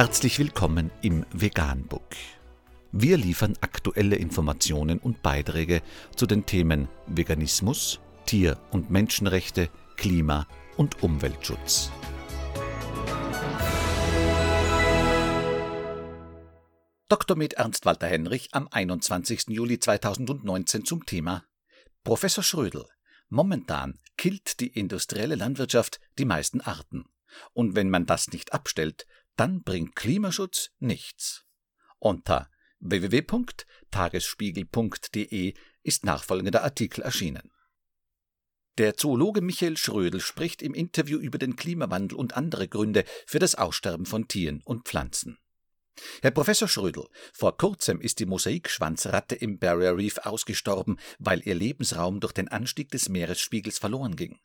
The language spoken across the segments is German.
Herzlich willkommen im Veganbook. Wir liefern aktuelle Informationen und Beiträge zu den Themen Veganismus, Tier- und Menschenrechte, Klima- und Umweltschutz. Dr. med Ernst Walter Henrich am 21. Juli 2019 zum Thema Professor Schrödel. Momentan killt die industrielle Landwirtschaft die meisten Arten. Und wenn man das nicht abstellt, dann bringt Klimaschutz nichts. Unter www.tagesspiegel.de ist nachfolgender Artikel erschienen. Der Zoologe Michael Schrödel spricht im Interview über den Klimawandel und andere Gründe für das Aussterben von Tieren und Pflanzen. Herr Professor Schrödel, vor kurzem ist die Mosaikschwanzratte im Barrier Reef ausgestorben, weil ihr Lebensraum durch den Anstieg des Meeresspiegels verloren ging.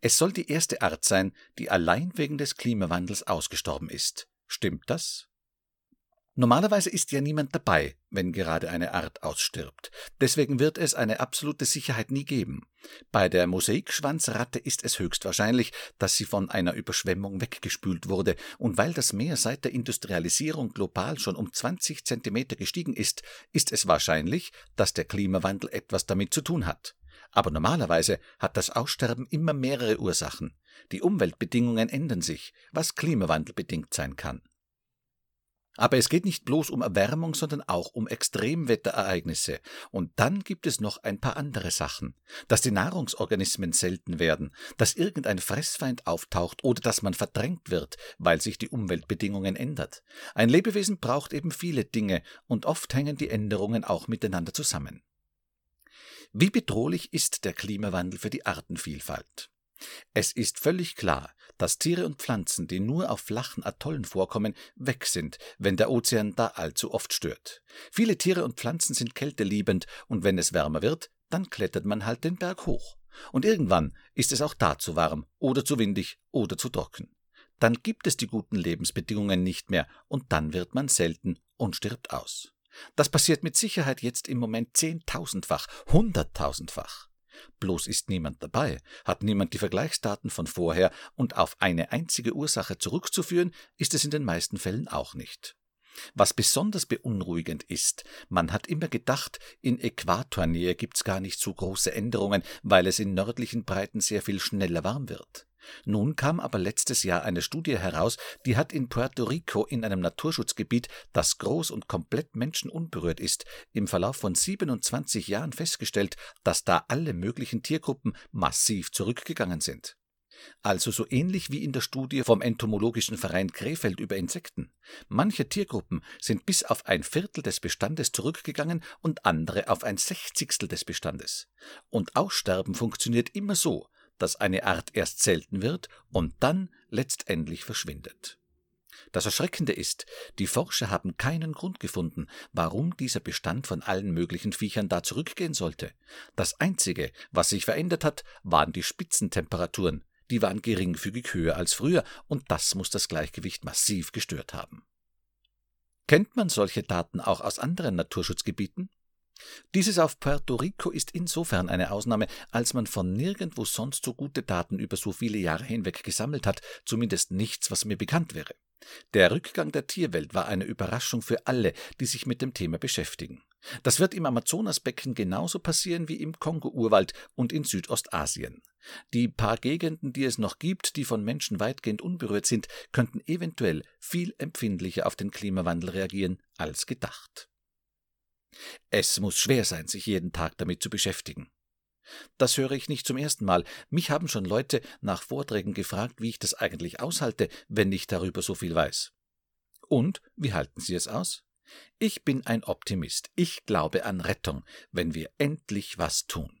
Es soll die erste Art sein, die allein wegen des Klimawandels ausgestorben ist. Stimmt das? Normalerweise ist ja niemand dabei, wenn gerade eine Art ausstirbt. Deswegen wird es eine absolute Sicherheit nie geben. Bei der Mosaikschwanzratte ist es höchstwahrscheinlich, dass sie von einer Überschwemmung weggespült wurde, und weil das Meer seit der Industrialisierung global schon um 20 Zentimeter gestiegen ist, ist es wahrscheinlich, dass der Klimawandel etwas damit zu tun hat. Aber normalerweise hat das Aussterben immer mehrere Ursachen. Die Umweltbedingungen ändern sich, was klimawandelbedingt sein kann. Aber es geht nicht bloß um Erwärmung, sondern auch um Extremwetterereignisse. Und dann gibt es noch ein paar andere Sachen. Dass die Nahrungsorganismen selten werden, dass irgendein Fressfeind auftaucht oder dass man verdrängt wird, weil sich die Umweltbedingungen ändert. Ein Lebewesen braucht eben viele Dinge und oft hängen die Änderungen auch miteinander zusammen. Wie bedrohlich ist der Klimawandel für die Artenvielfalt? Es ist völlig klar, dass Tiere und Pflanzen, die nur auf flachen Atollen vorkommen, weg sind, wenn der Ozean da allzu oft stört. Viele Tiere und Pflanzen sind kälteliebend, und wenn es wärmer wird, dann klettert man halt den Berg hoch. Und irgendwann ist es auch da zu warm oder zu windig oder zu trocken. Dann gibt es die guten Lebensbedingungen nicht mehr, und dann wird man selten und stirbt aus. Das passiert mit Sicherheit jetzt im Moment zehntausendfach, hunderttausendfach. Bloß ist niemand dabei, hat niemand die Vergleichsdaten von vorher und auf eine einzige Ursache zurückzuführen, ist es in den meisten Fällen auch nicht. Was besonders beunruhigend ist, man hat immer gedacht, in Äquatornähe gibt's gar nicht so große Änderungen, weil es in nördlichen Breiten sehr viel schneller warm wird. Nun kam aber letztes Jahr eine Studie heraus, die hat in Puerto Rico in einem Naturschutzgebiet, das groß und komplett menschenunberührt ist, im Verlauf von 27 Jahren festgestellt, dass da alle möglichen Tiergruppen massiv zurückgegangen sind. Also so ähnlich wie in der Studie vom Entomologischen Verein Krefeld über Insekten. Manche Tiergruppen sind bis auf ein Viertel des Bestandes zurückgegangen und andere auf ein Sechzigstel des Bestandes. Und Aussterben funktioniert immer so, dass eine Art erst selten wird und dann letztendlich verschwindet. Das Erschreckende ist, die Forscher haben keinen Grund gefunden, warum dieser Bestand von allen möglichen Viechern da zurückgehen sollte. Das Einzige, was sich verändert hat, waren die Spitzentemperaturen, die waren geringfügig höher als früher, und das muss das Gleichgewicht massiv gestört haben. Kennt man solche Daten auch aus anderen Naturschutzgebieten? Dieses auf Puerto Rico ist insofern eine Ausnahme, als man von nirgendwo sonst so gute Daten über so viele Jahre hinweg gesammelt hat, zumindest nichts, was mir bekannt wäre. Der Rückgang der Tierwelt war eine Überraschung für alle, die sich mit dem Thema beschäftigen. Das wird im Amazonasbecken genauso passieren wie im Kongo-Urwald und in Südostasien. Die paar Gegenden, die es noch gibt, die von Menschen weitgehend unberührt sind, könnten eventuell viel empfindlicher auf den Klimawandel reagieren als gedacht. Es muss schwer sein, sich jeden Tag damit zu beschäftigen. Das höre ich nicht zum ersten Mal. Mich haben schon Leute nach Vorträgen gefragt, wie ich das eigentlich aushalte, wenn ich darüber so viel weiß. Und wie halten Sie es aus? Ich bin ein Optimist. Ich glaube an Rettung, wenn wir endlich was tun.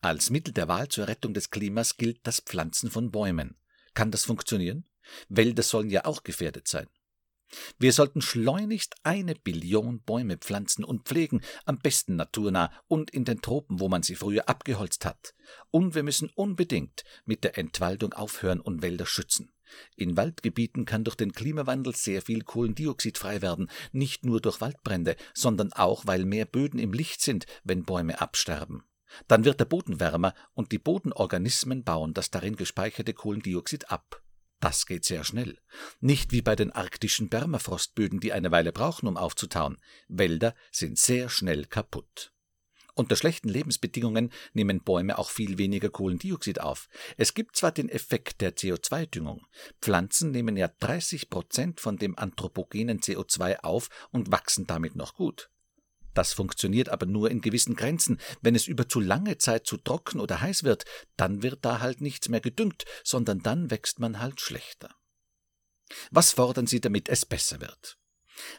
Als Mittel der Wahl zur Rettung des Klimas gilt das Pflanzen von Bäumen. Kann das funktionieren? Wälder sollen ja auch gefährdet sein. Wir sollten schleunigst eine Billion Bäume pflanzen und pflegen, am besten naturnah und in den Tropen, wo man sie früher abgeholzt hat. Und wir müssen unbedingt mit der Entwaldung aufhören und Wälder schützen. In Waldgebieten kann durch den Klimawandel sehr viel Kohlendioxid frei werden, nicht nur durch Waldbrände, sondern auch, weil mehr Böden im Licht sind, wenn Bäume absterben. Dann wird der Boden wärmer und die Bodenorganismen bauen das darin gespeicherte Kohlendioxid ab. Das geht sehr schnell. Nicht wie bei den arktischen Permafrostböden, die eine Weile brauchen, um aufzutauen. Wälder sind sehr schnell kaputt. Unter schlechten Lebensbedingungen nehmen Bäume auch viel weniger Kohlendioxid auf. Es gibt zwar den Effekt der CO2-Düngung. Pflanzen nehmen ja 30 Prozent von dem anthropogenen CO2 auf und wachsen damit noch gut. Das funktioniert aber nur in gewissen Grenzen. Wenn es über zu lange Zeit zu trocken oder heiß wird, dann wird da halt nichts mehr gedüngt, sondern dann wächst man halt schlechter. Was fordern Sie, damit es besser wird?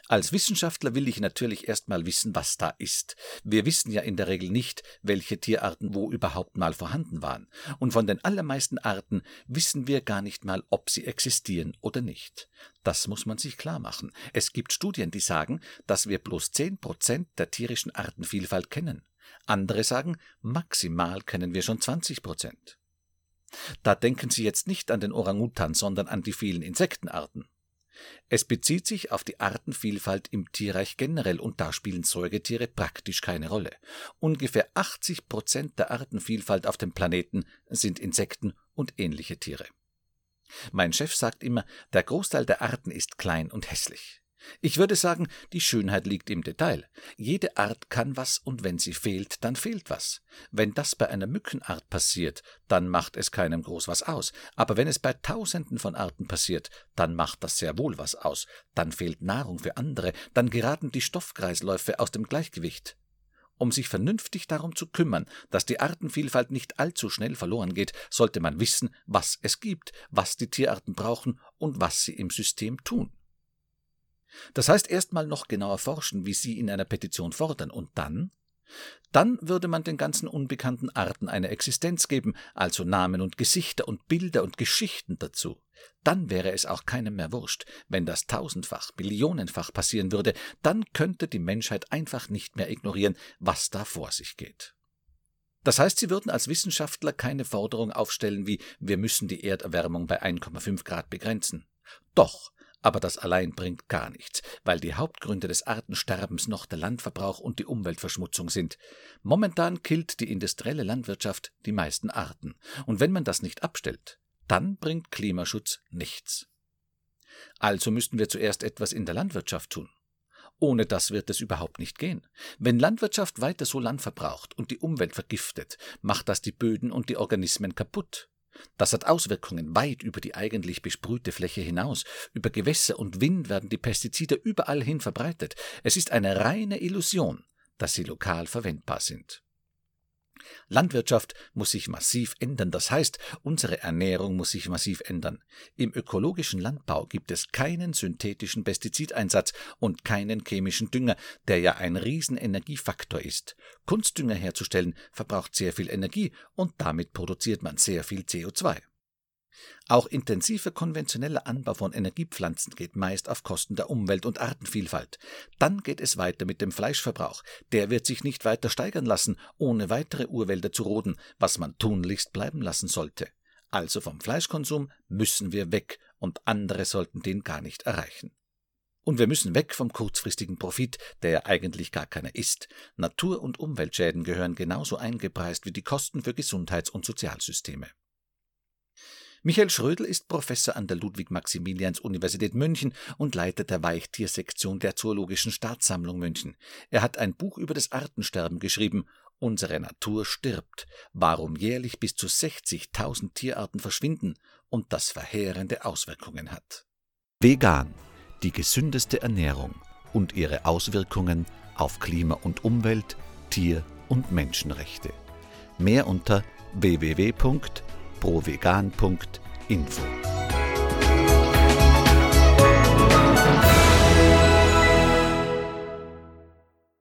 Als Wissenschaftler will ich natürlich erstmal wissen, was da ist. Wir wissen ja in der Regel nicht, welche Tierarten wo überhaupt mal vorhanden waren. Und von den allermeisten Arten wissen wir gar nicht mal, ob sie existieren oder nicht. Das muss man sich klar machen. Es gibt Studien, die sagen, dass wir bloß zehn Prozent der tierischen Artenvielfalt kennen. Andere sagen, maximal kennen wir schon 20 Prozent. Da denken Sie jetzt nicht an den Orangutan, sondern an die vielen Insektenarten. Es bezieht sich auf die Artenvielfalt im Tierreich generell und da spielen Säugetiere praktisch keine Rolle. Ungefähr 80 Prozent der Artenvielfalt auf dem Planeten sind Insekten und ähnliche Tiere. Mein Chef sagt immer, der Großteil der Arten ist klein und hässlich. Ich würde sagen, die Schönheit liegt im Detail. Jede Art kann was und wenn sie fehlt, dann fehlt was. Wenn das bei einer Mückenart passiert, dann macht es keinem groß was aus. Aber wenn es bei Tausenden von Arten passiert, dann macht das sehr wohl was aus. Dann fehlt Nahrung für andere, dann geraten die Stoffkreisläufe aus dem Gleichgewicht. Um sich vernünftig darum zu kümmern, dass die Artenvielfalt nicht allzu schnell verloren geht, sollte man wissen, was es gibt, was die Tierarten brauchen und was sie im System tun. Das heißt erstmal noch genauer forschen, wie Sie in einer Petition fordern, und dann? Dann würde man den ganzen unbekannten Arten eine Existenz geben, also Namen und Gesichter und Bilder und Geschichten dazu. Dann wäre es auch keinem mehr wurscht, wenn das tausendfach, millionenfach passieren würde, dann könnte die Menschheit einfach nicht mehr ignorieren, was da vor sich geht. Das heißt, Sie würden als Wissenschaftler keine Forderung aufstellen wie wir müssen die Erderwärmung bei 1,5 Grad begrenzen. Doch, aber das allein bringt gar nichts, weil die Hauptgründe des Artensterbens noch der Landverbrauch und die Umweltverschmutzung sind. Momentan killt die industrielle Landwirtschaft die meisten Arten. Und wenn man das nicht abstellt, dann bringt Klimaschutz nichts. Also müssten wir zuerst etwas in der Landwirtschaft tun. Ohne das wird es überhaupt nicht gehen. Wenn Landwirtschaft weiter so Land verbraucht und die Umwelt vergiftet, macht das die Böden und die Organismen kaputt. Das hat Auswirkungen weit über die eigentlich besprühte Fläche hinaus. Über Gewässer und Wind werden die Pestizide überall hin verbreitet. Es ist eine reine Illusion, dass sie lokal verwendbar sind. Landwirtschaft muss sich massiv ändern, das heißt, unsere Ernährung muss sich massiv ändern. Im ökologischen Landbau gibt es keinen synthetischen Pestizideinsatz und keinen chemischen Dünger, der ja ein Riesenenergiefaktor ist. Kunstdünger herzustellen verbraucht sehr viel Energie und damit produziert man sehr viel CO2. Auch intensiver konventioneller Anbau von Energiepflanzen geht meist auf Kosten der Umwelt und Artenvielfalt. Dann geht es weiter mit dem Fleischverbrauch. Der wird sich nicht weiter steigern lassen, ohne weitere Urwälder zu roden, was man tunlichst bleiben lassen sollte. Also vom Fleischkonsum müssen wir weg und andere sollten den gar nicht erreichen. Und wir müssen weg vom kurzfristigen Profit, der ja eigentlich gar keiner ist. Natur- und Umweltschäden gehören genauso eingepreist wie die Kosten für Gesundheits- und Sozialsysteme. Michael Schrödel ist Professor an der Ludwig-Maximilians-Universität München und Leiter der Weichtiersektion der Zoologischen Staatssammlung München. Er hat ein Buch über das Artensterben geschrieben. Unsere Natur stirbt. Warum jährlich bis zu 60.000 Tierarten verschwinden und das verheerende Auswirkungen hat. Vegan. Die gesündeste Ernährung und ihre Auswirkungen auf Klima und Umwelt, Tier- und Menschenrechte. Mehr unter www provegan.info.